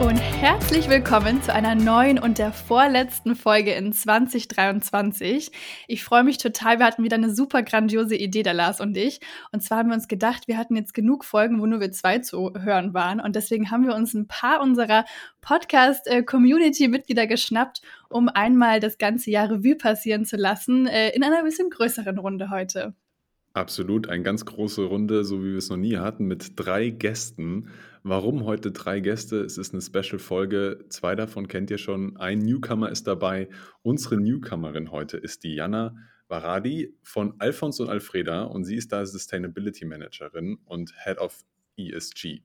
Und herzlich willkommen zu einer neuen und der vorletzten Folge in 2023. Ich freue mich total. Wir hatten wieder eine super grandiose Idee, der Lars und ich. Und zwar haben wir uns gedacht, wir hatten jetzt genug Folgen, wo nur wir zwei zu hören waren. Und deswegen haben wir uns ein paar unserer Podcast-Community-Mitglieder geschnappt, um einmal das ganze Jahr Revue passieren zu lassen, äh, in einer bisschen größeren Runde heute. Absolut, eine ganz große Runde, so wie wir es noch nie hatten, mit drei Gästen. Warum heute drei Gäste? Es ist eine Special-Folge. Zwei davon kennt ihr schon. Ein Newcomer ist dabei. Unsere Newcomerin heute ist die Jana Varadi von Alphons und Alfreda und sie ist da Sustainability Managerin und Head of ESG.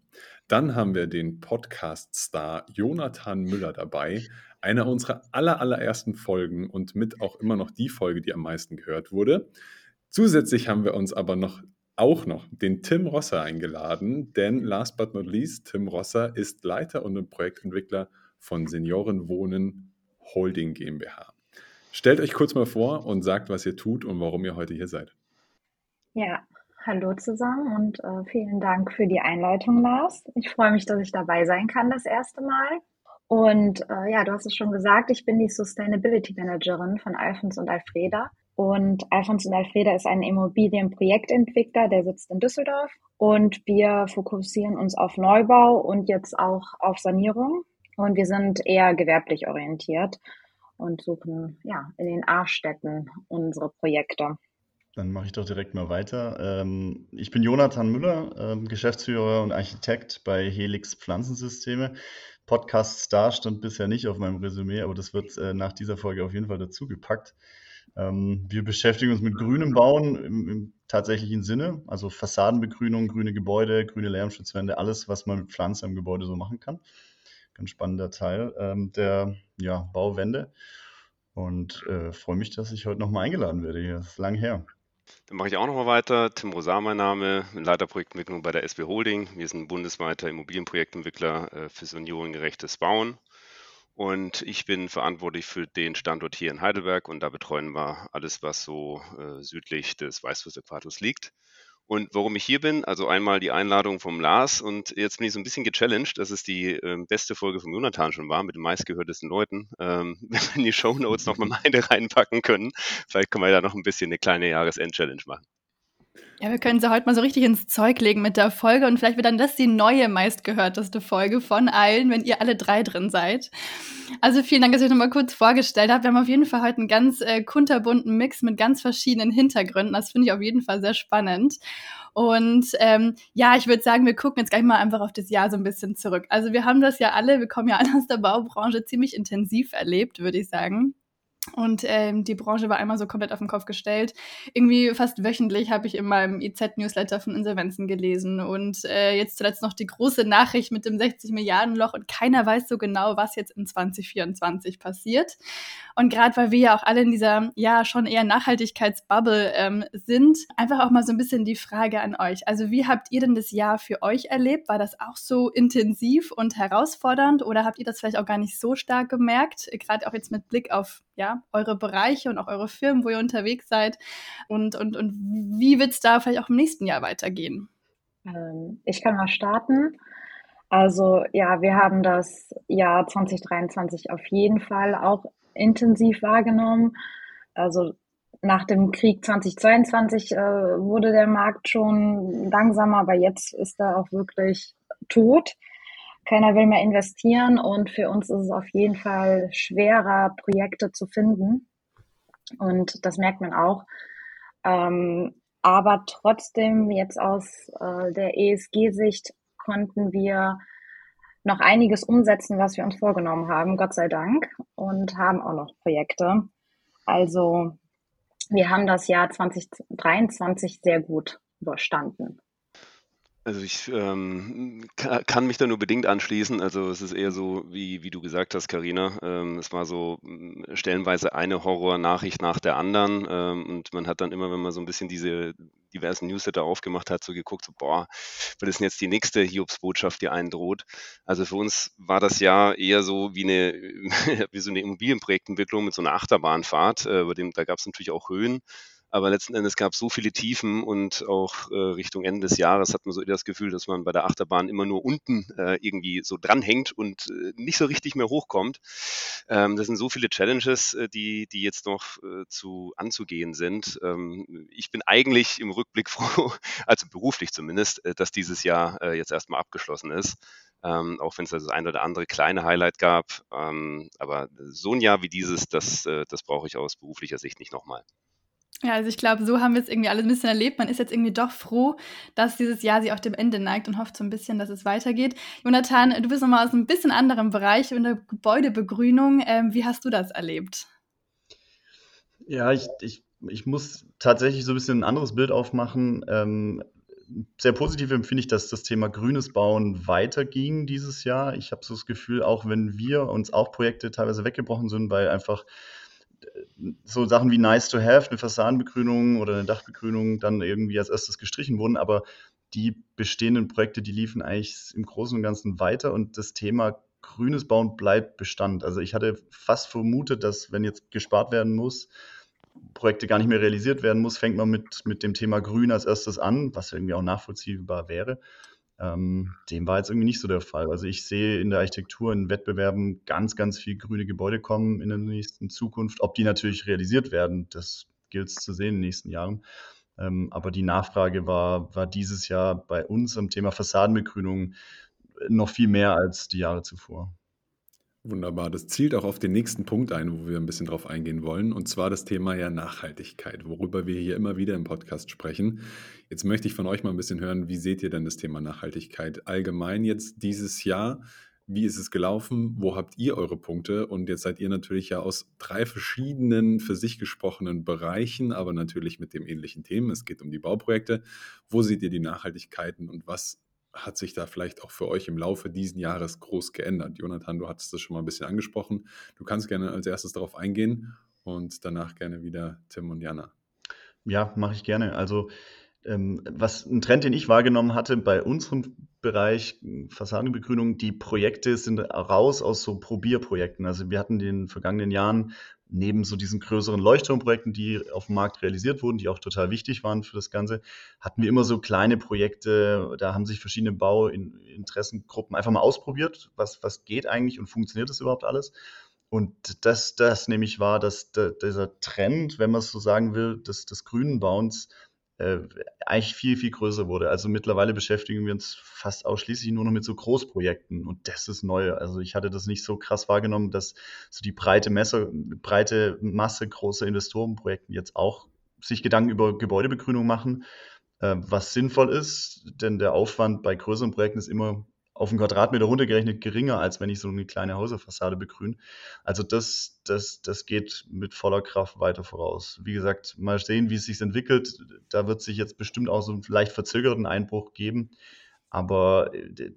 Dann haben wir den Podcast-Star Jonathan Müller dabei, einer unserer aller, allerersten Folgen und mit auch immer noch die Folge, die am meisten gehört wurde. Zusätzlich haben wir uns aber noch auch noch den Tim Rosser eingeladen, denn last but not least, Tim Rosser ist Leiter und Projektentwickler von Seniorenwohnen Holding GmbH. Stellt euch kurz mal vor und sagt, was ihr tut und warum ihr heute hier seid. Ja, hallo zusammen und äh, vielen Dank für die Einleitung, Lars. Ich freue mich, dass ich dabei sein kann das erste Mal. Und äh, ja, du hast es schon gesagt, ich bin die Sustainability Managerin von Alphons und Alfreda. Und Alfons und Alfreda ist ein Immobilienprojektentwickler, der sitzt in Düsseldorf. Und wir fokussieren uns auf Neubau und jetzt auch auf Sanierung. Und wir sind eher gewerblich orientiert und suchen ja in den A-Städten unsere Projekte. Dann mache ich doch direkt mal weiter. Ähm, ich bin Jonathan Müller, ähm, Geschäftsführer und Architekt bei Helix Pflanzensysteme. Podcast Star stand bisher nicht auf meinem Resümee, aber das wird äh, nach dieser Folge auf jeden Fall dazu gepackt. Ähm, wir beschäftigen uns mit grünem Bauen im, im, tatsächlichen Sinne, also Fassadenbegrünung, grüne Gebäude, grüne Lärmschutzwände, alles, was man mit Pflanzen im Gebäude so machen kann. Ganz spannender Teil ähm, der ja, Bauwende. Und äh, freue mich, dass ich heute nochmal eingeladen werde. Hier. Ist lang her. Dann mache ich auch nochmal weiter. Tim Rosar, mein Name, Leiter Projektentwicklung bei der SB Holding. Wir sind bundesweiter Immobilienprojektentwickler äh, für seniorengerechtes Bauen. Und ich bin verantwortlich für den Standort hier in Heidelberg und da betreuen wir alles, was so äh, südlich des Weißwurst-Äquators liegt. Und warum ich hier bin, also einmal die Einladung vom Lars und jetzt bin ich so ein bisschen gechallenged, dass es die äh, beste Folge von Jonathan schon war mit den meistgehörtesten Leuten. Ähm, wenn wir in die Show Notes noch mal meine reinpacken können, vielleicht können wir da noch ein bisschen eine kleine Jahresend-Challenge machen. Ja, wir können sie heute mal so richtig ins Zeug legen mit der Folge und vielleicht wird dann das die neue meistgehörteste Folge von allen, wenn ihr alle drei drin seid. Also vielen Dank, dass ich euch nochmal kurz vorgestellt habe. Wir haben auf jeden Fall heute einen ganz äh, kunterbunten Mix mit ganz verschiedenen Hintergründen. Das finde ich auf jeden Fall sehr spannend. Und ähm, ja, ich würde sagen, wir gucken jetzt gleich mal einfach auf das Jahr so ein bisschen zurück. Also wir haben das ja alle, wir kommen ja alle aus der Baubranche ziemlich intensiv erlebt, würde ich sagen. Und ähm, die Branche war einmal so komplett auf den Kopf gestellt. Irgendwie fast wöchentlich habe ich in meinem IZ-Newsletter von Insolvenzen gelesen. Und äh, jetzt zuletzt noch die große Nachricht mit dem 60 Milliarden Loch. Und keiner weiß so genau, was jetzt in 2024 passiert. Und gerade weil wir ja auch alle in dieser, ja, schon eher Nachhaltigkeitsbubble ähm, sind, einfach auch mal so ein bisschen die Frage an euch. Also wie habt ihr denn das Jahr für euch erlebt? War das auch so intensiv und herausfordernd? Oder habt ihr das vielleicht auch gar nicht so stark gemerkt? Gerade auch jetzt mit Blick auf ja, eure Bereiche und auch eure Firmen, wo ihr unterwegs seid und, und, und wie wird es da vielleicht auch im nächsten Jahr weitergehen? Ähm, ich kann mal starten. Also ja, wir haben das Jahr 2023 auf jeden Fall auch intensiv wahrgenommen. Also nach dem Krieg 2022 äh, wurde der Markt schon langsamer, aber jetzt ist er auch wirklich tot keiner will mehr investieren und für uns ist es auf jeden Fall schwerer, Projekte zu finden. Und das merkt man auch. Ähm, aber trotzdem jetzt aus äh, der ESG-Sicht konnten wir noch einiges umsetzen, was wir uns vorgenommen haben, Gott sei Dank, und haben auch noch Projekte. Also wir haben das Jahr 2023 sehr gut überstanden. Also ich ähm, kann mich da nur bedingt anschließen. Also es ist eher so, wie, wie du gesagt hast, Karina. Ähm, es war so mm, stellenweise eine Horror-Nachricht nach der anderen. Ähm, und man hat dann immer, wenn man so ein bisschen diese diversen Newsletter aufgemacht hat, so geguckt, so, boah, was ist denn jetzt die nächste Hiobs-Botschaft, die einen droht? Also für uns war das Jahr eher so wie eine, wie so eine Immobilienprojektentwicklung mit so einer Achterbahnfahrt, äh, bei dem, da gab es natürlich auch Höhen, aber letzten Endes gab es so viele Tiefen und auch äh, Richtung Ende des Jahres hat man so das Gefühl, dass man bei der Achterbahn immer nur unten äh, irgendwie so dranhängt und äh, nicht so richtig mehr hochkommt. Ähm, das sind so viele Challenges, äh, die, die jetzt noch äh, zu anzugehen sind. Ähm, ich bin eigentlich im Rückblick froh, also beruflich zumindest, äh, dass dieses Jahr jetzt erstmal abgeschlossen ist. Ähm, auch wenn es das ein oder andere kleine Highlight gab. Ähm, aber so ein Jahr wie dieses, das, das brauche ich aus beruflicher Sicht nicht nochmal. Ja, also ich glaube, so haben wir es irgendwie alles ein bisschen erlebt. Man ist jetzt irgendwie doch froh, dass dieses Jahr sich auch dem Ende neigt und hofft so ein bisschen, dass es weitergeht. Jonathan, du bist nochmal aus einem bisschen anderem Bereich in der Gebäudebegrünung. Ähm, wie hast du das erlebt? Ja, ich, ich, ich muss tatsächlich so ein bisschen ein anderes Bild aufmachen. Ähm, sehr positiv empfinde ich, dass das Thema grünes Bauen weiterging dieses Jahr. Ich habe so das Gefühl, auch wenn wir uns auch Projekte teilweise weggebrochen sind, weil einfach so Sachen wie nice to have, eine Fassadenbegrünung oder eine Dachbegrünung dann irgendwie als erstes gestrichen wurden, aber die bestehenden Projekte, die liefen eigentlich im Großen und Ganzen weiter und das Thema grünes Bauen bleibt Bestand. Also ich hatte fast vermutet, dass wenn jetzt gespart werden muss, Projekte gar nicht mehr realisiert werden muss, fängt man mit, mit dem Thema Grün als erstes an, was irgendwie auch nachvollziehbar wäre. Ähm, dem war jetzt irgendwie nicht so der Fall. Also ich sehe in der Architektur in Wettbewerben ganz, ganz viel grüne Gebäude kommen in der nächsten Zukunft. Ob die natürlich realisiert werden, das gilt es zu sehen in den nächsten Jahren. Ähm, aber die Nachfrage war, war dieses Jahr bei uns am Thema Fassadenbegrünung noch viel mehr als die Jahre zuvor. Wunderbar. Das zielt auch auf den nächsten Punkt ein, wo wir ein bisschen drauf eingehen wollen, und zwar das Thema ja Nachhaltigkeit, worüber wir hier immer wieder im Podcast sprechen. Jetzt möchte ich von euch mal ein bisschen hören, wie seht ihr denn das Thema Nachhaltigkeit allgemein jetzt dieses Jahr? Wie ist es gelaufen? Wo habt ihr eure Punkte? Und jetzt seid ihr natürlich ja aus drei verschiedenen für sich gesprochenen Bereichen, aber natürlich mit dem ähnlichen Themen. Es geht um die Bauprojekte. Wo seht ihr die Nachhaltigkeiten und was hat sich da vielleicht auch für euch im Laufe dieses Jahres groß geändert? Jonathan, du hattest das schon mal ein bisschen angesprochen. Du kannst gerne als erstes darauf eingehen und danach gerne wieder Tim und Jana. Ja, mache ich gerne. Also ähm, was ein Trend, den ich wahrgenommen hatte bei unserem Bereich Fassadenbegrünung, die Projekte sind raus aus so Probierprojekten. Also wir hatten in den vergangenen Jahren neben so diesen größeren Leuchtturmprojekten, die auf dem Markt realisiert wurden, die auch total wichtig waren für das Ganze, hatten wir immer so kleine Projekte, da haben sich verschiedene Bauinteressengruppen einfach mal ausprobiert, was, was geht eigentlich und funktioniert das überhaupt alles. Und das, das nämlich war, dass dieser Trend, wenn man es so sagen will, des, des grünen Bauens äh, eigentlich viel, viel größer wurde. Also mittlerweile beschäftigen wir uns fast ausschließlich nur noch mit so Großprojekten und das ist neu. Also ich hatte das nicht so krass wahrgenommen, dass so die breite Messe, breite Masse großer Investorenprojekten jetzt auch sich Gedanken über Gebäudebegrünung machen, äh, was sinnvoll ist, denn der Aufwand bei größeren Projekten ist immer auf einen Quadratmeter runtergerechnet geringer, als wenn ich so eine kleine Häuserfassade begrüne. Also das, das, das geht mit voller Kraft weiter voraus. Wie gesagt, mal sehen, wie es sich entwickelt. Da wird sich jetzt bestimmt auch so einen leicht verzögerten Einbruch geben. Aber äh,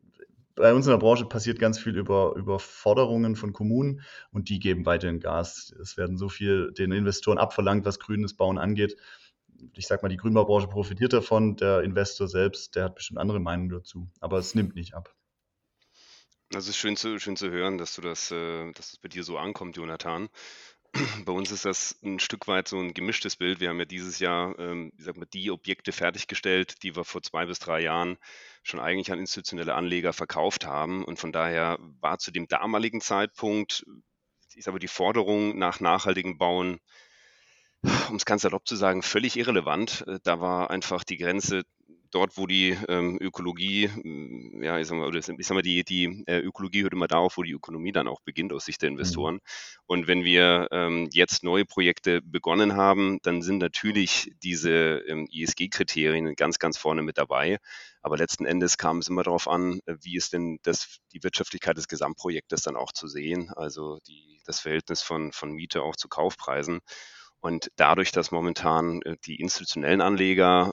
bei uns in der Branche passiert ganz viel über, über Forderungen von Kommunen und die geben weiterhin Gas. Es werden so viel den Investoren abverlangt, was grünes Bauen angeht. Ich sag mal, die Grünbaubranche profitiert davon. Der Investor selbst, der hat bestimmt andere Meinungen dazu. Aber es nimmt nicht ab. Also es ist schön zu, schön zu hören, dass du das, äh, dass das bei dir so ankommt, Jonathan. Bei uns ist das ein Stück weit so ein gemischtes Bild. Wir haben ja dieses Jahr, ähm, ich sag mal, die Objekte fertiggestellt, die wir vor zwei bis drei Jahren schon eigentlich an institutionelle Anleger verkauft haben. Und von daher war zu dem damaligen Zeitpunkt, sage mal, die Forderung nach nachhaltigem Bauen, um es ganz salopp zu sagen, völlig irrelevant. Äh, da war einfach die Grenze dort, wo die ähm, Ökologie, mm, ja, ich sag mal, oder ich sag mal die, die äh, Ökologie hört immer da auf, wo die Ökonomie dann auch beginnt aus Sicht der mhm. Investoren. Mhm. Und wenn wir ähm, jetzt neue Projekte begonnen haben, dann sind natürlich diese ähm, ISG-Kriterien ganz, ganz vorne mit dabei. Aber letzten Endes kam es immer darauf an, äh, wie ist denn das, die Wirtschaftlichkeit des Gesamtprojektes dann auch zu sehen, also die, das Verhältnis von, von Miete auch zu Kaufpreisen. Und dadurch, dass momentan äh, die institutionellen Anleger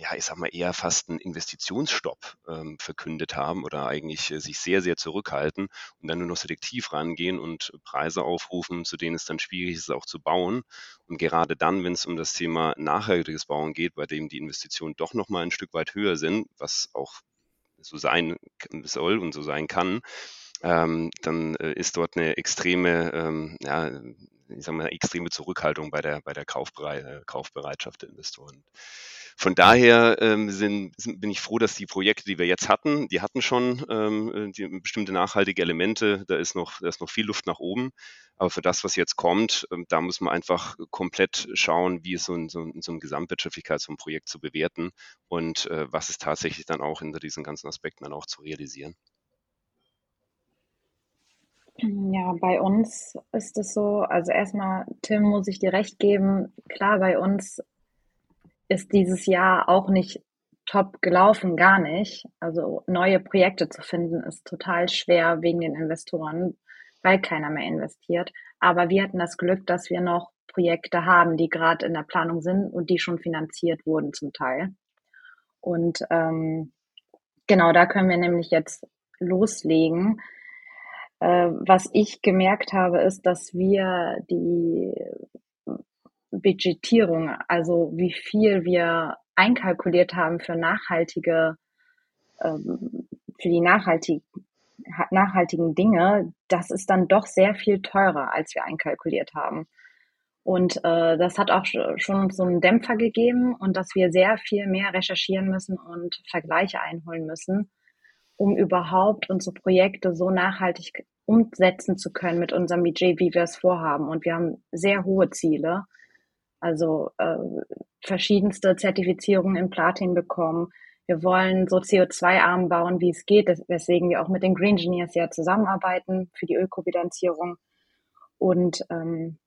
ja, ich sag mal, eher fast einen Investitionsstopp ähm, verkündet haben oder eigentlich äh, sich sehr, sehr zurückhalten und dann nur noch selektiv rangehen und Preise aufrufen, zu denen es dann schwierig ist, auch zu bauen. Und gerade dann, wenn es um das Thema nachhaltiges Bauen geht, bei dem die Investitionen doch nochmal ein Stück weit höher sind, was auch so sein soll und so sein kann, ähm, dann äh, ist dort eine extreme, ähm, ja, ich sag mal, extreme Zurückhaltung bei der, bei der Kaufberei äh, Kaufbereitschaft der Investoren. Von daher ähm, sind, sind, bin ich froh, dass die Projekte, die wir jetzt hatten, die hatten schon ähm, die, bestimmte nachhaltige Elemente. Da ist, noch, da ist noch viel Luft nach oben. Aber für das, was jetzt kommt, ähm, da muss man einfach komplett schauen, wie es so, in, so, in so eine Gesamtwirtschaftlichkeit so ein Projekt zu bewerten und äh, was ist tatsächlich dann auch hinter diesen ganzen Aspekten dann auch zu realisieren. Ja, bei uns ist es so, also erstmal, Tim, muss ich dir recht geben, klar, bei uns ist dieses Jahr auch nicht top gelaufen, gar nicht. Also neue Projekte zu finden ist total schwer wegen den Investoren, weil keiner mehr investiert. Aber wir hatten das Glück, dass wir noch Projekte haben, die gerade in der Planung sind und die schon finanziert wurden zum Teil. Und ähm, genau, da können wir nämlich jetzt loslegen. Äh, was ich gemerkt habe, ist, dass wir die Budgetierung, also wie viel wir einkalkuliert haben für nachhaltige, ähm, für die nachhaltig, nachhaltigen Dinge, das ist dann doch sehr viel teurer, als wir einkalkuliert haben. Und äh, das hat auch schon so einen Dämpfer gegeben und dass wir sehr viel mehr recherchieren müssen und Vergleiche einholen müssen, um überhaupt unsere Projekte so nachhaltig umsetzen zu können mit unserem Budget, wie wir es vorhaben. Und wir haben sehr hohe Ziele, also äh, verschiedenste Zertifizierungen in Platin bekommen. Wir wollen so CO2-arm bauen, wie es geht, weswegen wir auch mit den Green Engineers ja zusammenarbeiten für die Ökobilanzierung. Und ähm,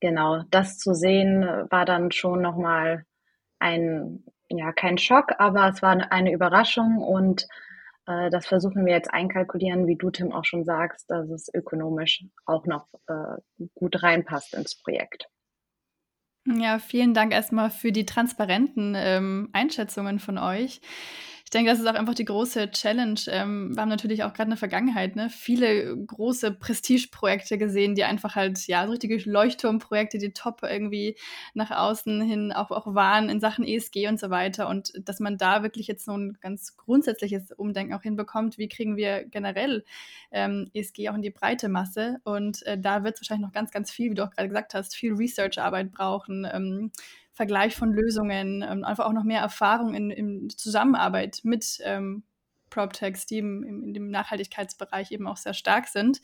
genau, das zu sehen war dann schon nochmal ein, ja, kein Schock, aber es war eine Überraschung und äh, das versuchen wir jetzt einkalkulieren, wie du, Tim, auch schon sagst, dass es ökonomisch auch noch äh, gut reinpasst ins Projekt. Ja, vielen Dank erstmal für die transparenten ähm, Einschätzungen von euch. Ich denke, das ist auch einfach die große Challenge. Ähm, wir haben natürlich auch gerade in der Vergangenheit ne, viele große Prestigeprojekte gesehen, die einfach halt, ja, so richtige Leuchtturmprojekte, die top irgendwie nach außen hin auch, auch waren in Sachen ESG und so weiter. Und dass man da wirklich jetzt so ein ganz grundsätzliches Umdenken auch hinbekommt, wie kriegen wir generell ähm, ESG auch in die breite Masse. Und äh, da wird es wahrscheinlich noch ganz, ganz viel, wie du auch gerade gesagt hast, viel Research-Arbeit brauchen. Ähm, Vergleich von Lösungen, ähm, einfach auch noch mehr Erfahrung in, in Zusammenarbeit mit ähm, PropTechs, die im, in dem Nachhaltigkeitsbereich eben auch sehr stark sind.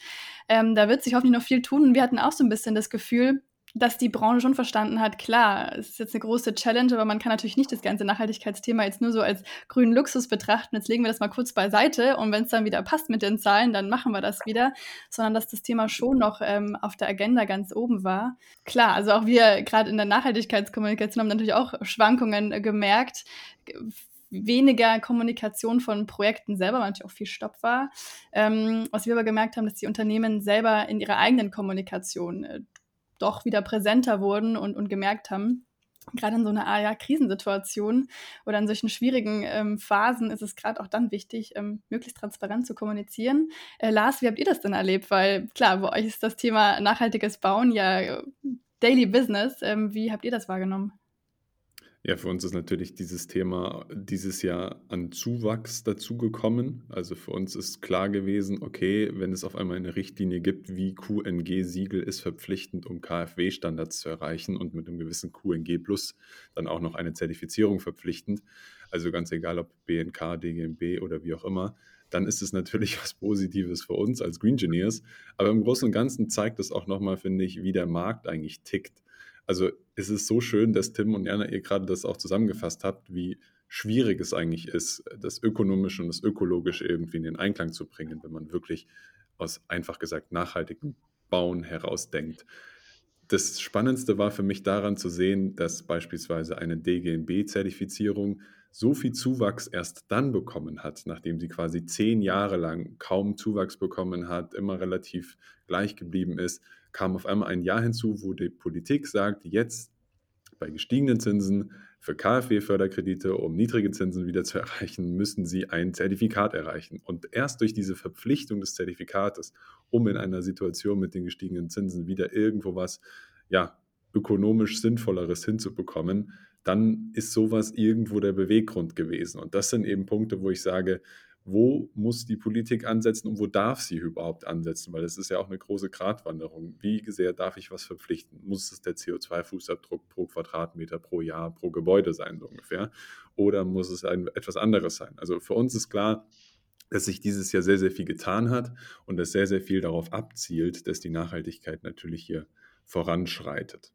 Ähm, da wird sich hoffentlich noch viel tun. Und wir hatten auch so ein bisschen das Gefühl, dass die Branche schon verstanden hat, klar, es ist jetzt eine große Challenge, aber man kann natürlich nicht das ganze Nachhaltigkeitsthema jetzt nur so als grünen Luxus betrachten. Jetzt legen wir das mal kurz beiseite und wenn es dann wieder passt mit den Zahlen, dann machen wir das wieder, sondern dass das Thema schon noch ähm, auf der Agenda ganz oben war. Klar, also auch wir gerade in der Nachhaltigkeitskommunikation haben natürlich auch Schwankungen äh, gemerkt weniger Kommunikation von Projekten selber, weil natürlich auch viel Stopp war. Ähm, was wir aber gemerkt haben, dass die Unternehmen selber in ihrer eigenen Kommunikation äh, doch wieder präsenter wurden und, und gemerkt haben, gerade in so einer ja, Krisensituation oder in solchen schwierigen ähm, Phasen ist es gerade auch dann wichtig, ähm, möglichst transparent zu kommunizieren. Äh, Lars, wie habt ihr das denn erlebt? Weil klar, bei euch ist das Thema nachhaltiges Bauen ja äh, Daily Business. Ähm, wie habt ihr das wahrgenommen? Ja, für uns ist natürlich dieses Thema dieses Jahr an Zuwachs dazugekommen. Also für uns ist klar gewesen, okay, wenn es auf einmal eine Richtlinie gibt, wie QNG-Siegel ist verpflichtend, um KfW-Standards zu erreichen und mit einem gewissen QNG Plus dann auch noch eine Zertifizierung verpflichtend. Also ganz egal, ob BNK, DGMB oder wie auch immer, dann ist es natürlich was Positives für uns als Green Engineers. Aber im Großen und Ganzen zeigt es auch nochmal, finde ich, wie der Markt eigentlich tickt. Also es ist so schön, dass Tim und Jana ihr gerade das auch zusammengefasst habt, wie schwierig es eigentlich ist, das Ökonomische und das Ökologische irgendwie in den Einklang zu bringen, wenn man wirklich aus einfach gesagt nachhaltigem Bauen herausdenkt. Das Spannendste war für mich daran zu sehen, dass beispielsweise eine DGNB-Zertifizierung so viel Zuwachs erst dann bekommen hat, nachdem sie quasi zehn Jahre lang kaum Zuwachs bekommen hat, immer relativ gleich geblieben ist, kam auf einmal ein Jahr hinzu, wo die Politik sagt, jetzt bei gestiegenen Zinsen für KfW-Förderkredite, um niedrige Zinsen wieder zu erreichen, müssen sie ein Zertifikat erreichen. Und erst durch diese Verpflichtung des Zertifikates, um in einer Situation mit den gestiegenen Zinsen wieder irgendwo was, ja, ökonomisch Sinnvolleres hinzubekommen, dann ist sowas irgendwo der Beweggrund gewesen. Und das sind eben Punkte, wo ich sage, wo muss die Politik ansetzen und wo darf sie überhaupt ansetzen? Weil es ist ja auch eine große Gratwanderung. Wie sehr darf ich was verpflichten? Muss es der CO2-Fußabdruck pro Quadratmeter, pro Jahr, pro Gebäude sein, so ungefähr? Oder muss es ein, etwas anderes sein? Also für uns ist klar, dass sich dieses Jahr sehr, sehr viel getan hat und dass sehr, sehr viel darauf abzielt, dass die Nachhaltigkeit natürlich hier voranschreitet.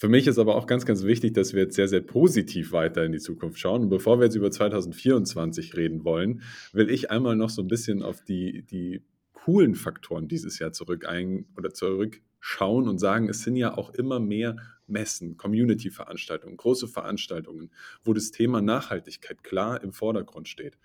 Für mich ist aber auch ganz, ganz wichtig, dass wir jetzt sehr, sehr positiv weiter in die Zukunft schauen. Und bevor wir jetzt über 2024 reden wollen, will ich einmal noch so ein bisschen auf die, die coolen Faktoren dieses Jahr zurück ein oder zurückschauen und sagen, es sind ja auch immer mehr Messen, Community-Veranstaltungen, große Veranstaltungen, wo das Thema Nachhaltigkeit klar im Vordergrund steht.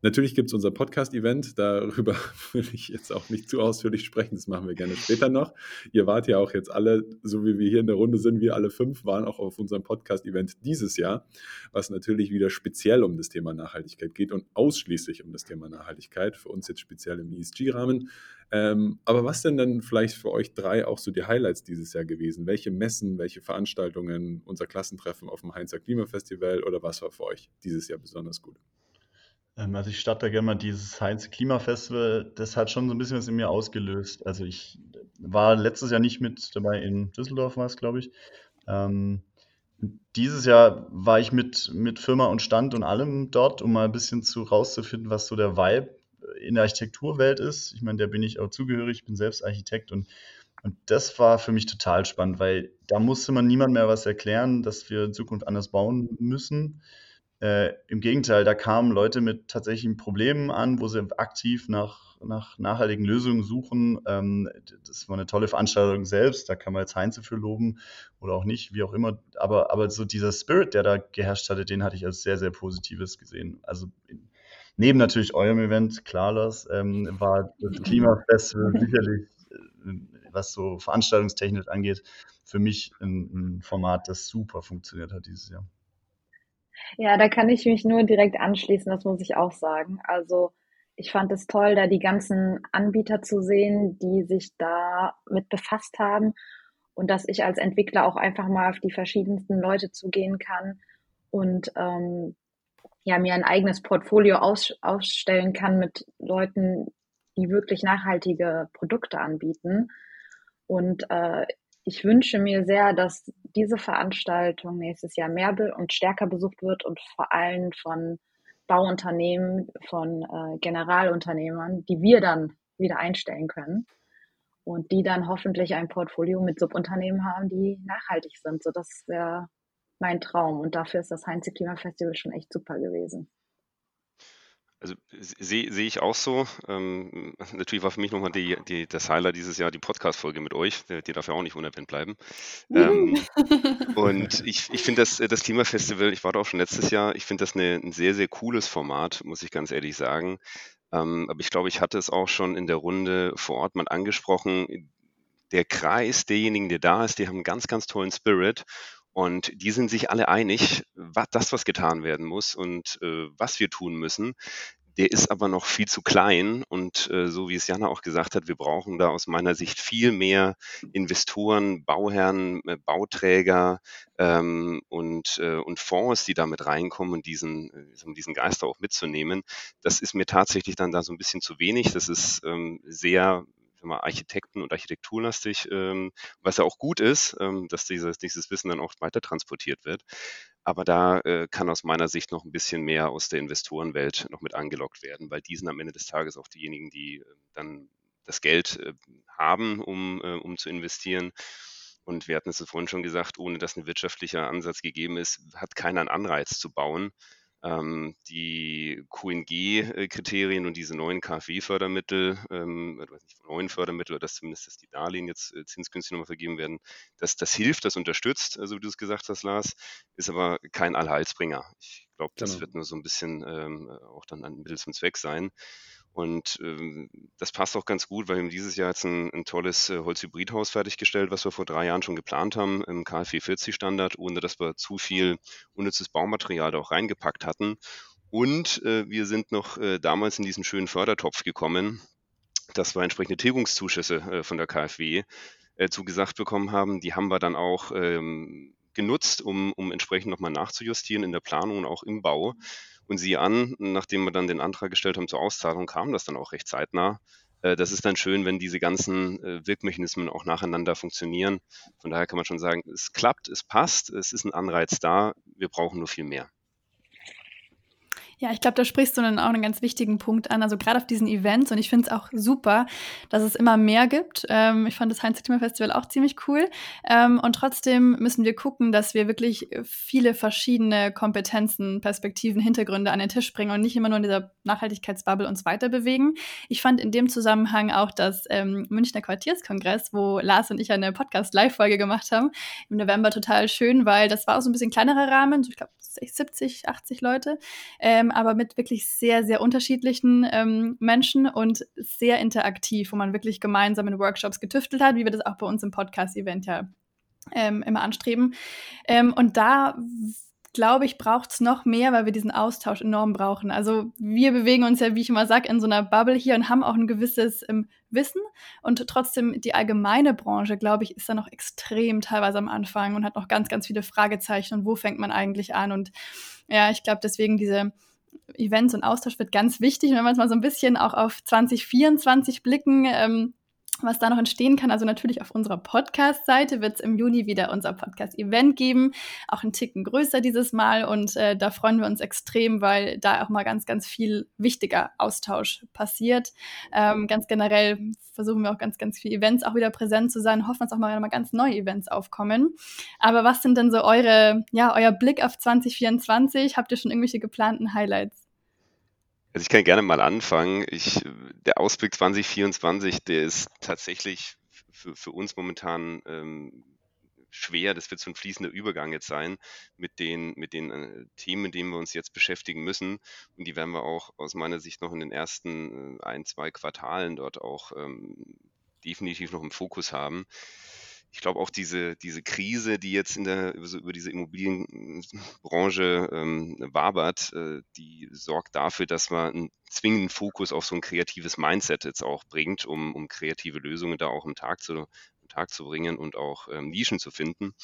Natürlich gibt es unser Podcast-Event, darüber will ich jetzt auch nicht zu ausführlich sprechen, das machen wir gerne später noch. Ihr wart ja auch jetzt alle, so wie wir hier in der Runde sind, wir alle fünf waren auch auf unserem Podcast-Event dieses Jahr, was natürlich wieder speziell um das Thema Nachhaltigkeit geht und ausschließlich um das Thema Nachhaltigkeit, für uns jetzt speziell im ESG-Rahmen. Ähm, aber was denn dann vielleicht für euch drei auch so die Highlights dieses Jahr gewesen? Welche Messen, welche Veranstaltungen, unser Klassentreffen auf dem Heinzer Klimafestival oder was war für euch dieses Jahr besonders gut? Ähm, also ich starte da gerne mal dieses Heinz Klimafestival, das hat schon so ein bisschen was in mir ausgelöst. Also ich war letztes Jahr nicht mit dabei in Düsseldorf, war es, glaube ich. Ähm, dieses Jahr war ich mit, mit Firma und Stand und allem dort, um mal ein bisschen zu rauszufinden, was so der Vibe in der Architekturwelt ist. Ich meine, der bin ich auch zugehörig, ich bin selbst Architekt und, und das war für mich total spannend, weil da musste man niemand mehr was erklären, dass wir in Zukunft anders bauen müssen. Äh, Im Gegenteil, da kamen Leute mit tatsächlichen Problemen an, wo sie aktiv nach, nach nachhaltigen Lösungen suchen. Ähm, das war eine tolle Veranstaltung selbst, da kann man jetzt Heinze für loben oder auch nicht, wie auch immer. Aber, aber so dieser Spirit, der da geherrscht hatte, den hatte ich als sehr, sehr Positives gesehen. Also neben natürlich eurem Event, klar, Lars, ähm, war das Klimafestival sicherlich, äh, was so veranstaltungstechnisch angeht, für mich ein, ein Format, das super funktioniert hat dieses Jahr. Ja, da kann ich mich nur direkt anschließen, das muss ich auch sagen. Also ich fand es toll, da die ganzen Anbieter zu sehen, die sich da mit befasst haben und dass ich als Entwickler auch einfach mal auf die verschiedensten Leute zugehen kann und ähm, ja mir ein eigenes Portfolio aus, ausstellen kann mit Leuten, die wirklich nachhaltige Produkte anbieten. Und äh, ich wünsche mir sehr, dass diese Veranstaltung nächstes Jahr mehr und stärker besucht wird und vor allem von Bauunternehmen, von äh, Generalunternehmern, die wir dann wieder einstellen können und die dann hoffentlich ein Portfolio mit Subunternehmen haben, die nachhaltig sind. So, das wäre mein Traum und dafür ist das Heinze Klimafestival schon echt super gewesen. Also sehe seh ich auch so. Ähm, natürlich war für mich nochmal die, die, das Highlight dieses Jahr die Podcast-Folge mit euch. Die, die darf ja auch nicht unerwähnt bleiben. Ähm, und ich, ich finde das, das Klimafestival, ich war da auch schon letztes Jahr, ich finde das eine, ein sehr, sehr cooles Format, muss ich ganz ehrlich sagen. Ähm, aber ich glaube, ich hatte es auch schon in der Runde vor Ort mal angesprochen. Der Kreis derjenigen, der da ist, die haben einen ganz, ganz tollen Spirit. Und die sind sich alle einig, was, das, was getan werden muss und äh, was wir tun müssen. Der ist aber noch viel zu klein und äh, so wie es Jana auch gesagt hat, wir brauchen da aus meiner Sicht viel mehr Investoren, Bauherren, äh, Bauträger ähm, und, äh, und Fonds, die da mit reinkommen und diesen, um diesen Geist auch mitzunehmen. Das ist mir tatsächlich dann da so ein bisschen zu wenig. Das ist ähm, sehr mal, Architekten- und architekturlastig, ähm, was ja auch gut ist, ähm, dass dieses, dieses Wissen dann auch weiter transportiert wird. Aber da äh, kann aus meiner Sicht noch ein bisschen mehr aus der Investorenwelt noch mit angelockt werden, weil die sind am Ende des Tages auch diejenigen, die äh, dann das Geld äh, haben, um, äh, um zu investieren. Und wir hatten es vorhin schon gesagt, ohne dass ein wirtschaftlicher Ansatz gegeben ist, hat keiner einen Anreiz zu bauen ähm, die QNG-Kriterien und diese neuen KfW-Fördermittel, ähm, oder nicht, neuen Fördermittel, oder dass zumindest dass die Darlehen jetzt äh, zinsgünstig nochmal vergeben werden, das, das hilft, das unterstützt, also wie du es gesagt hast, Lars, ist aber kein Allheilsbringer. Ich glaube, das genau. wird nur so ein bisschen ähm, auch dann ein Mittel zum Zweck sein. Und ähm, das passt auch ganz gut, weil wir dieses Jahr jetzt ein, ein tolles äh, Holzhybridhaus fertiggestellt, was wir vor drei Jahren schon geplant haben im KfW 40 Standard, ohne dass wir zu viel unnützes Baumaterial da auch reingepackt hatten. Und äh, wir sind noch äh, damals in diesen schönen Fördertopf gekommen, dass wir entsprechende Tilgungszuschüsse äh, von der KfW äh, zugesagt bekommen haben. Die haben wir dann auch ähm, genutzt, um, um entsprechend nochmal nachzujustieren in der Planung und auch im Bau. Und siehe an, nachdem wir dann den Antrag gestellt haben zur Auszahlung, kam das dann auch recht zeitnah. Äh, das ist dann schön, wenn diese ganzen äh, Wirkmechanismen auch nacheinander funktionieren. Von daher kann man schon sagen, es klappt, es passt, es ist ein Anreiz da, wir brauchen nur viel mehr. Ja, ich glaube, da sprichst du dann auch einen ganz wichtigen Punkt an. Also gerade auf diesen Events und ich finde es auch super, dass es immer mehr gibt. Ähm, ich fand das Heinz Zimmer Festival auch ziemlich cool. Ähm, und trotzdem müssen wir gucken, dass wir wirklich viele verschiedene Kompetenzen, Perspektiven, Hintergründe an den Tisch bringen und nicht immer nur in dieser Nachhaltigkeitsbubble uns weiter bewegen. Ich fand in dem Zusammenhang auch das ähm, Münchner Quartierskongress, wo Lars und ich eine Podcast-Live-Folge gemacht haben, im November total schön, weil das war auch so ein bisschen kleinerer Rahmen, ich glaube 70, 80 Leute. Ähm, ähm, aber mit wirklich sehr, sehr unterschiedlichen ähm, Menschen und sehr interaktiv, wo man wirklich gemeinsam in Workshops getüftelt hat, wie wir das auch bei uns im Podcast-Event ja ähm, immer anstreben. Ähm, und da glaube ich, braucht es noch mehr, weil wir diesen Austausch enorm brauchen. Also wir bewegen uns ja, wie ich immer sage, in so einer Bubble hier und haben auch ein gewisses ähm, Wissen. Und trotzdem die allgemeine Branche, glaube ich, ist da noch extrem teilweise am Anfang und hat noch ganz, ganz viele Fragezeichen. Und wo fängt man eigentlich an? Und ja, ich glaube, deswegen diese Events und Austausch wird ganz wichtig. Und wenn wir jetzt mal so ein bisschen auch auf 2024 blicken, ähm, was da noch entstehen kann. Also natürlich auf unserer Podcast-Seite wird es im Juni wieder unser Podcast-Event geben, auch ein Ticken größer dieses Mal und äh, da freuen wir uns extrem, weil da auch mal ganz, ganz viel wichtiger Austausch passiert. Ähm, ganz generell versuchen wir auch ganz, ganz viele Events auch wieder präsent zu sein, hoffen, dass auch mal, mal ganz neue Events aufkommen. Aber was sind denn so eure, ja, euer Blick auf 2024? Habt ihr schon irgendwelche geplanten Highlights? Also ich kann gerne mal anfangen. Ich, der Ausblick 2024, der ist tatsächlich für, für uns momentan ähm, schwer. Das wird so ein fließender Übergang jetzt sein mit den, mit den äh, Themen, mit denen wir uns jetzt beschäftigen müssen. Und die werden wir auch aus meiner Sicht noch in den ersten äh, ein, zwei Quartalen dort auch ähm, definitiv noch im Fokus haben ich glaube auch diese, diese Krise, die jetzt in der, über, diese Immobilienbranche ähm, wabert, äh, die sorgt dafür, dass man einen zwingenden Fokus auf so ein kreatives Mindset jetzt auch bringt, um, um kreative Lösungen da auch im Tag zu, im Tag zu bringen und auch ähm, Nischen zu finden.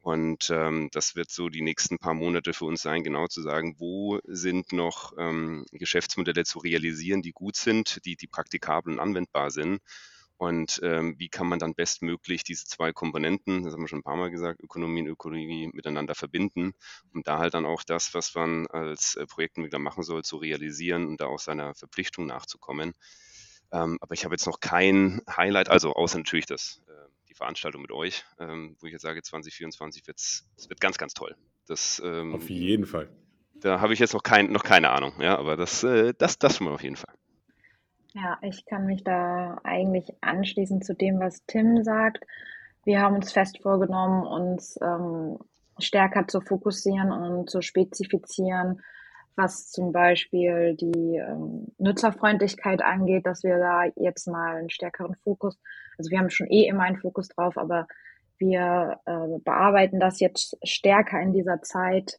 Und ähm, das wird so die nächsten paar Monate für uns sein, genau zu sagen, wo sind noch ähm, Geschäftsmodelle zu realisieren, die gut sind, die, die praktikabel und anwendbar sind und ähm, wie kann man dann bestmöglich diese zwei Komponenten, das haben wir schon ein paar Mal gesagt, Ökonomie und Ökologie miteinander verbinden, um da halt dann auch das, was man als äh, Projektentwickler machen soll, zu realisieren und da auch seiner Verpflichtung nachzukommen. Ähm, aber ich habe jetzt noch kein Highlight, also außer natürlich das, äh, die Veranstaltung mit euch, ähm, wo ich jetzt sage, 2024 wird's, es wird ganz, ganz toll. Das, ähm, auf jeden Fall. Da habe ich jetzt noch, kein, noch keine Ahnung, ja, aber das, äh, das, das schon mal auf jeden Fall. Ja, ich kann mich da eigentlich anschließen zu dem, was Tim sagt. Wir haben uns fest vorgenommen, uns ähm, stärker zu fokussieren und zu spezifizieren, was zum Beispiel die ähm, Nutzerfreundlichkeit angeht, dass wir da jetzt mal einen stärkeren Fokus, also wir haben schon eh immer einen Fokus drauf, aber wir äh, bearbeiten das jetzt stärker in dieser Zeit,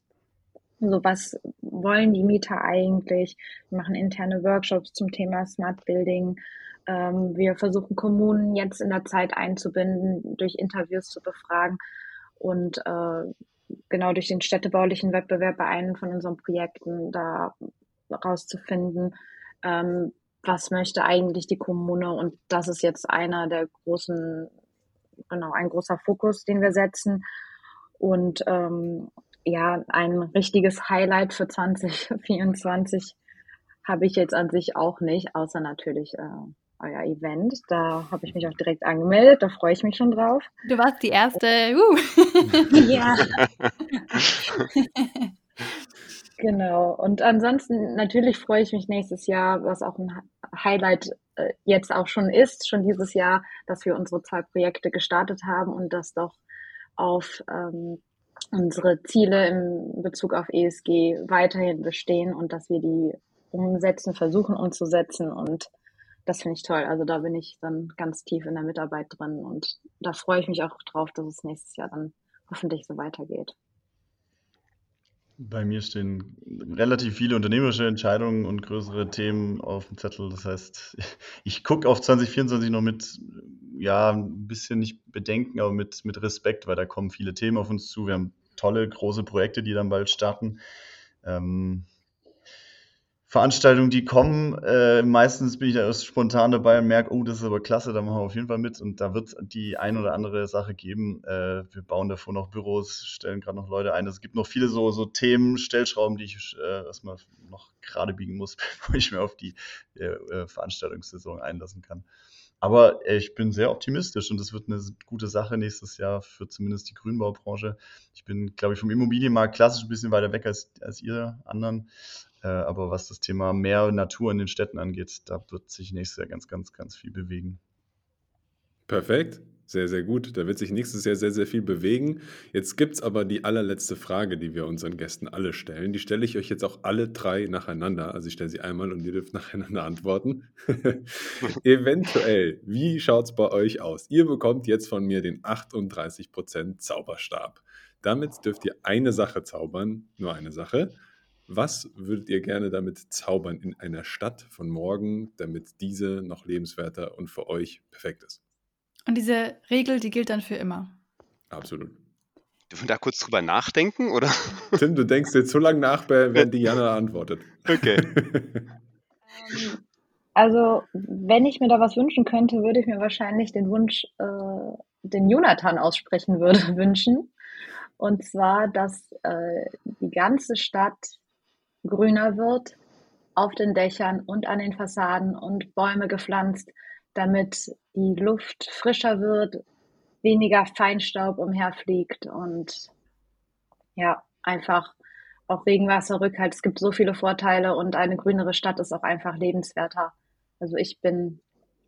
so was wollen die Mieter eigentlich? Wir machen interne Workshops zum Thema Smart Building. Ähm, wir versuchen Kommunen jetzt in der Zeit einzubinden, durch Interviews zu befragen und äh, genau durch den städtebaulichen Wettbewerb bei einem von unseren Projekten da rauszufinden, ähm, was möchte eigentlich die Kommune und das ist jetzt einer der großen, genau, ein großer Fokus, den wir setzen. Und ähm, ja, ein richtiges Highlight für 2024 habe ich jetzt an sich auch nicht, außer natürlich äh, euer Event. Da habe ich mich auch direkt angemeldet, da freue ich mich schon drauf. Du warst die erste. Uh. ja. genau. Und ansonsten natürlich freue ich mich nächstes Jahr, was auch ein Highlight äh, jetzt auch schon ist, schon dieses Jahr, dass wir unsere zwei Projekte gestartet haben und das doch auf ähm, unsere Ziele im Bezug auf ESG weiterhin bestehen und dass wir die umsetzen, versuchen umzusetzen und das finde ich toll. Also da bin ich dann ganz tief in der Mitarbeit drin und da freue ich mich auch drauf, dass es nächstes Jahr dann hoffentlich so weitergeht. Bei mir stehen relativ viele unternehmerische Entscheidungen und größere Themen auf dem Zettel. Das heißt, ich gucke auf 2024 noch mit, ja, ein bisschen nicht Bedenken, aber mit, mit Respekt, weil da kommen viele Themen auf uns zu. Wir haben tolle, große Projekte, die dann bald starten. Ähm, Veranstaltungen, die kommen, äh, meistens bin ich da erst spontan dabei und merke, oh, das ist aber klasse, da machen wir auf jeden Fall mit. Und da wird es die ein oder andere Sache geben. Äh, wir bauen davor noch Büros, stellen gerade noch Leute ein. Es gibt noch viele so, so Themen, Stellschrauben, die ich äh, erstmal noch gerade biegen muss, bevor ich mir auf die äh, äh, Veranstaltungssaison einlassen kann. Aber äh, ich bin sehr optimistisch und es wird eine gute Sache nächstes Jahr für zumindest die Grünbaubranche. Ich bin, glaube ich, vom Immobilienmarkt klassisch ein bisschen weiter weg als, als ihr anderen. Äh, aber was das Thema mehr Natur in den Städten angeht, da wird sich nächstes Jahr ganz, ganz, ganz viel bewegen. Perfekt. Sehr, sehr gut. Da wird sich nächstes Jahr sehr, sehr viel bewegen. Jetzt gibt es aber die allerletzte Frage, die wir unseren Gästen alle stellen. Die stelle ich euch jetzt auch alle drei nacheinander. Also ich stelle sie einmal und ihr dürft nacheinander antworten. Eventuell, wie schaut es bei euch aus? Ihr bekommt jetzt von mir den 38% Zauberstab. Damit dürft ihr eine Sache zaubern, nur eine Sache. Was würdet ihr gerne damit zaubern in einer Stadt von morgen, damit diese noch lebenswerter und für euch perfekt ist? Und diese Regel, die gilt dann für immer. Absolut. Dürfen wir da kurz drüber nachdenken, oder? Tim, du denkst jetzt so lange nach, wenn Diana antwortet. Okay. Also, wenn ich mir da was wünschen könnte, würde ich mir wahrscheinlich den Wunsch, äh, den Jonathan aussprechen würde, wünschen. Und zwar, dass äh, die ganze Stadt grüner wird auf den Dächern und an den Fassaden und Bäume gepflanzt, damit die Luft frischer wird, weniger Feinstaub umherfliegt und ja, einfach auch Regenwasserrückhalt. Es gibt so viele Vorteile und eine grünere Stadt ist auch einfach lebenswerter. Also ich bin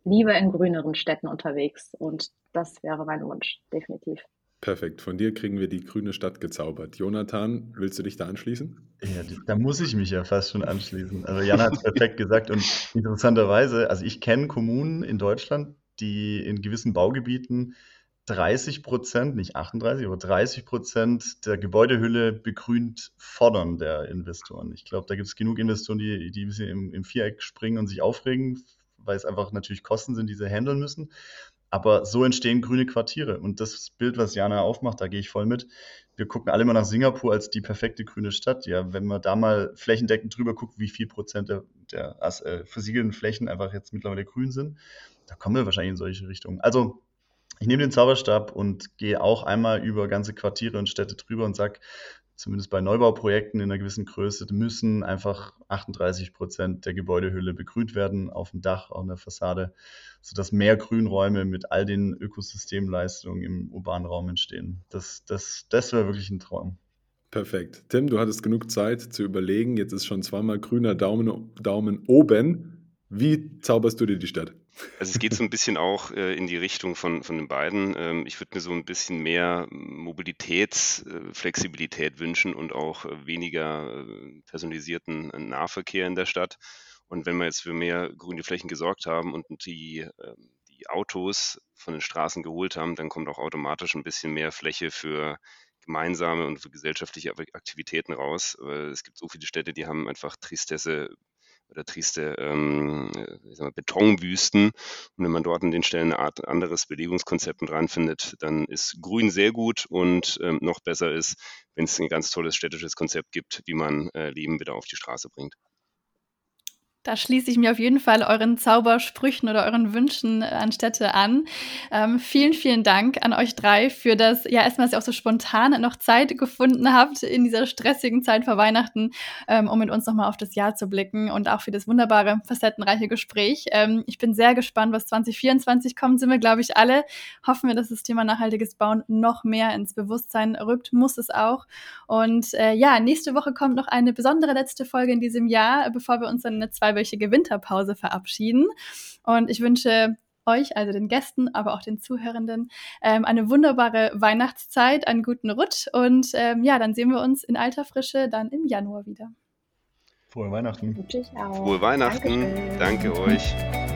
lieber in grüneren Städten unterwegs und das wäre mein Wunsch, definitiv. Perfekt. Von dir kriegen wir die grüne Stadt gezaubert. Jonathan, willst du dich da anschließen? Ja, da muss ich mich ja fast schon anschließen. Also Jan hat es perfekt gesagt und interessanterweise, also ich kenne Kommunen in Deutschland, die in gewissen Baugebieten 30 Prozent, nicht 38, aber 30 Prozent der Gebäudehülle begrünt fordern der Investoren. Ich glaube, da gibt es genug Investoren, die, die ein bisschen im, im Viereck springen und sich aufregen, weil es einfach natürlich Kosten sind, die sie handeln müssen. Aber so entstehen grüne Quartiere. Und das Bild, was Jana aufmacht, da gehe ich voll mit. Wir gucken alle mal nach Singapur als die perfekte grüne Stadt. Ja, wenn man da mal flächendeckend drüber guckt, wie viel Prozent der, der äh, versiegelten Flächen einfach jetzt mittlerweile grün sind, da kommen wir wahrscheinlich in solche Richtungen. Also ich nehme den Zauberstab und gehe auch einmal über ganze Quartiere und Städte drüber und sage, zumindest bei Neubauprojekten in einer gewissen Größe, müssen einfach 38 Prozent der Gebäudehülle begrünt werden, auf dem Dach, auf der Fassade, sodass mehr Grünräume mit all den Ökosystemleistungen im urbanen Raum entstehen. Das, das, das wäre wirklich ein Traum. Perfekt. Tim, du hattest genug Zeit zu überlegen. Jetzt ist schon zweimal grüner Daumen, Daumen oben. Wie zauberst du dir die Stadt? Also es geht so ein bisschen auch äh, in die Richtung von, von den beiden. Ähm, ich würde mir so ein bisschen mehr Mobilitätsflexibilität äh, wünschen und auch äh, weniger äh, personalisierten äh, Nahverkehr in der Stadt. Und wenn wir jetzt für mehr grüne Flächen gesorgt haben und die, ähm, die Autos von den Straßen geholt haben, dann kommt auch automatisch ein bisschen mehr Fläche für gemeinsame und für gesellschaftliche Aktivitäten raus. Es gibt so viele Städte, die haben einfach Tristesse oder triste ähm, mal, Betonwüsten. Und wenn man dort an den Stellen eine Art anderes Belegungskonzept mit reinfindet, dann ist Grün sehr gut und ähm, noch besser ist, wenn es ein ganz tolles städtisches Konzept gibt, wie man äh, Leben wieder auf die Straße bringt. Da schließe ich mir auf jeden Fall euren Zaubersprüchen oder euren Wünschen äh, an Städte an. Ähm, vielen, vielen Dank an euch drei für das, ja, erstmal, dass ihr auch so spontan noch Zeit gefunden habt in dieser stressigen Zeit vor Weihnachten, ähm, um mit uns nochmal auf das Jahr zu blicken und auch für das wunderbare, facettenreiche Gespräch. Ähm, ich bin sehr gespannt, was 2024 kommt, sind wir, glaube ich, alle. Hoffen wir, dass das Thema nachhaltiges Bauen noch mehr ins Bewusstsein rückt, muss es auch. Und äh, ja, nächste Woche kommt noch eine besondere letzte Folge in diesem Jahr, bevor wir uns dann in eine zwei zweiwöchige Winterpause verabschieden. Und ich wünsche euch, also den Gästen, aber auch den Zuhörenden, ähm, eine wunderbare Weihnachtszeit, einen guten Rutsch und ähm, ja, dann sehen wir uns in alter Frische dann im Januar wieder. Frohe Weihnachten. Frohe Weihnachten. Dankeschön. Danke euch.